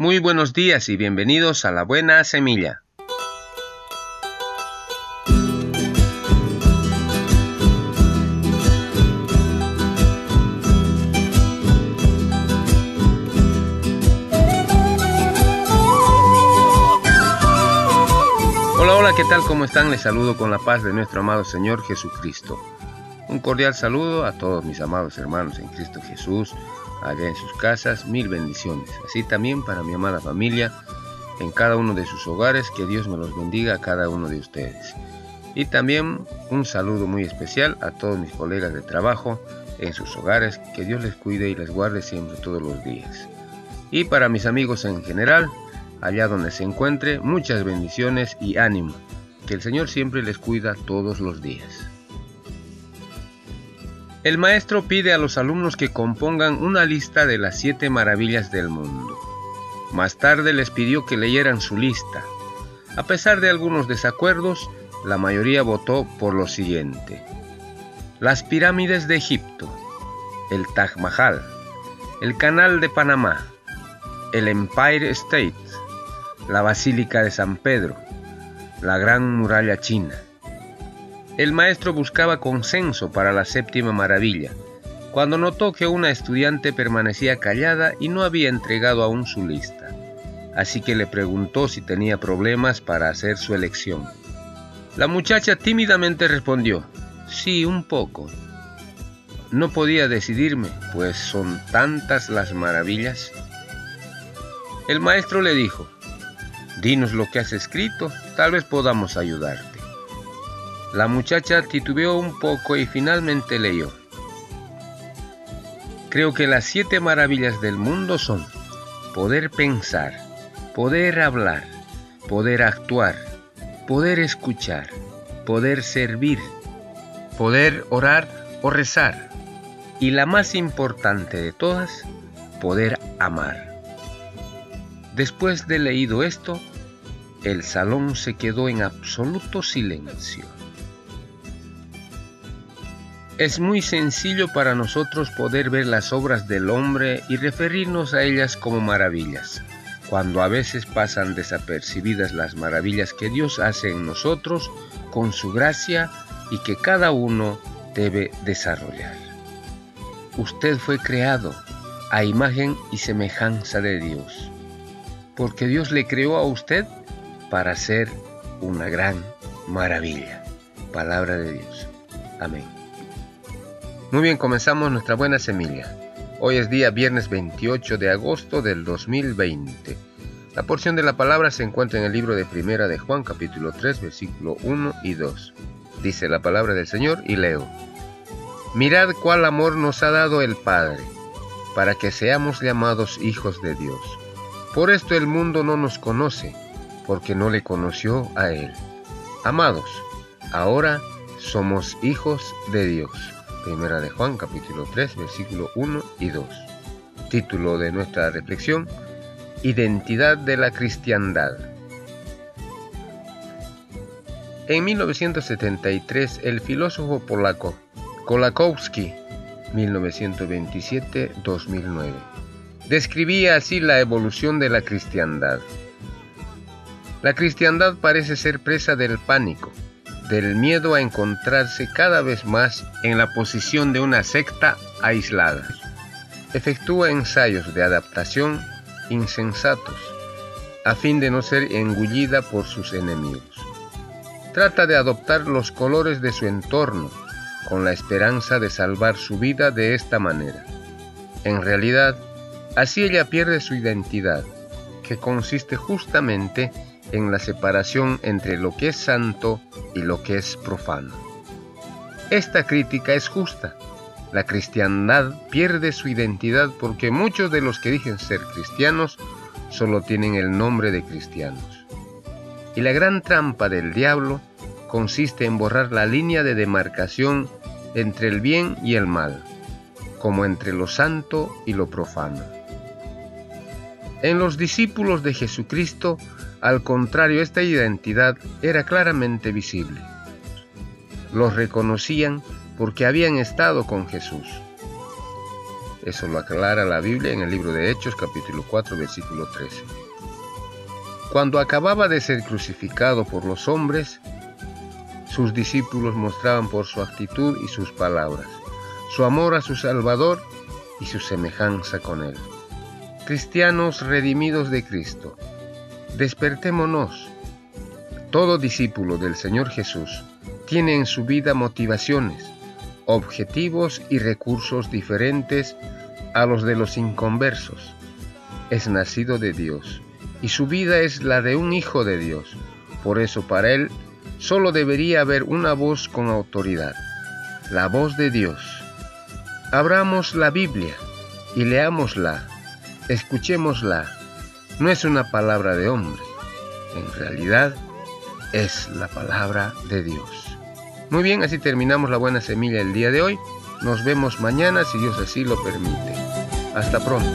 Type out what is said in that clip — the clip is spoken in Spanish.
Muy buenos días y bienvenidos a la buena semilla. Hola, hola, ¿qué tal? ¿Cómo están? Les saludo con la paz de nuestro amado Señor Jesucristo. Un cordial saludo a todos mis amados hermanos en Cristo Jesús allá en sus casas, mil bendiciones. Así también para mi amada familia, en cada uno de sus hogares, que Dios me los bendiga a cada uno de ustedes. Y también un saludo muy especial a todos mis colegas de trabajo en sus hogares, que Dios les cuide y les guarde siempre todos los días. Y para mis amigos en general, allá donde se encuentre, muchas bendiciones y ánimo, que el Señor siempre les cuida todos los días. El maestro pide a los alumnos que compongan una lista de las siete maravillas del mundo. Más tarde les pidió que leyeran su lista. A pesar de algunos desacuerdos, la mayoría votó por lo siguiente. Las pirámides de Egipto, el Taj Mahal, el Canal de Panamá, el Empire State, la Basílica de San Pedro, la Gran Muralla China, el maestro buscaba consenso para la séptima maravilla, cuando notó que una estudiante permanecía callada y no había entregado aún su lista. Así que le preguntó si tenía problemas para hacer su elección. La muchacha tímidamente respondió, sí, un poco. No podía decidirme, pues son tantas las maravillas. El maestro le dijo, dinos lo que has escrito, tal vez podamos ayudarte. La muchacha titubeó un poco y finalmente leyó. Creo que las siete maravillas del mundo son poder pensar, poder hablar, poder actuar, poder escuchar, poder servir, poder orar o rezar y la más importante de todas, poder amar. Después de leído esto, el salón se quedó en absoluto silencio. Es muy sencillo para nosotros poder ver las obras del hombre y referirnos a ellas como maravillas, cuando a veces pasan desapercibidas las maravillas que Dios hace en nosotros con su gracia y que cada uno debe desarrollar. Usted fue creado a imagen y semejanza de Dios, porque Dios le creó a usted para ser una gran maravilla. Palabra de Dios. Amén. Muy bien, comenzamos nuestra buena semilla. Hoy es día viernes 28 de agosto del 2020. La porción de la palabra se encuentra en el libro de Primera de Juan capítulo 3 versículo 1 y 2. Dice la palabra del Señor y leo. Mirad cuál amor nos ha dado el Padre, para que seamos llamados hijos de Dios. Por esto el mundo no nos conoce, porque no le conoció a Él. Amados, ahora somos hijos de Dios. Primera de Juan capítulo 3 versículo 1 y 2. Título de nuestra reflexión, Identidad de la cristiandad. En 1973 el filósofo polaco Kolakowski 1927-2009 describía así la evolución de la cristiandad. La cristiandad parece ser presa del pánico, del miedo a encontrarse cada vez más en la posición de una secta aislada. Efectúa ensayos de adaptación insensatos a fin de no ser engullida por sus enemigos. Trata de adoptar los colores de su entorno con la esperanza de salvar su vida de esta manera. En realidad, así ella pierde su identidad, que consiste justamente en la separación entre lo que es santo y lo que es profano. Esta crítica es justa. La cristiandad pierde su identidad porque muchos de los que dicen ser cristianos solo tienen el nombre de cristianos. Y la gran trampa del diablo consiste en borrar la línea de demarcación entre el bien y el mal, como entre lo santo y lo profano. En los discípulos de Jesucristo al contrario, esta identidad era claramente visible. Los reconocían porque habían estado con Jesús. Eso lo aclara la Biblia en el libro de Hechos capítulo 4 versículo 13. Cuando acababa de ser crucificado por los hombres, sus discípulos mostraban por su actitud y sus palabras su amor a su Salvador y su semejanza con Él. Cristianos redimidos de Cristo, despertémonos. Todo discípulo del Señor Jesús tiene en su vida motivaciones, objetivos y recursos diferentes a los de los inconversos. Es nacido de Dios y su vida es la de un hijo de Dios. Por eso para él solo debería haber una voz con autoridad, la voz de Dios. Abramos la Biblia y leámosla, escuchémosla. No es una palabra de hombre, en realidad es la palabra de Dios. Muy bien, así terminamos la buena semilla el día de hoy. Nos vemos mañana si Dios así lo permite. Hasta pronto.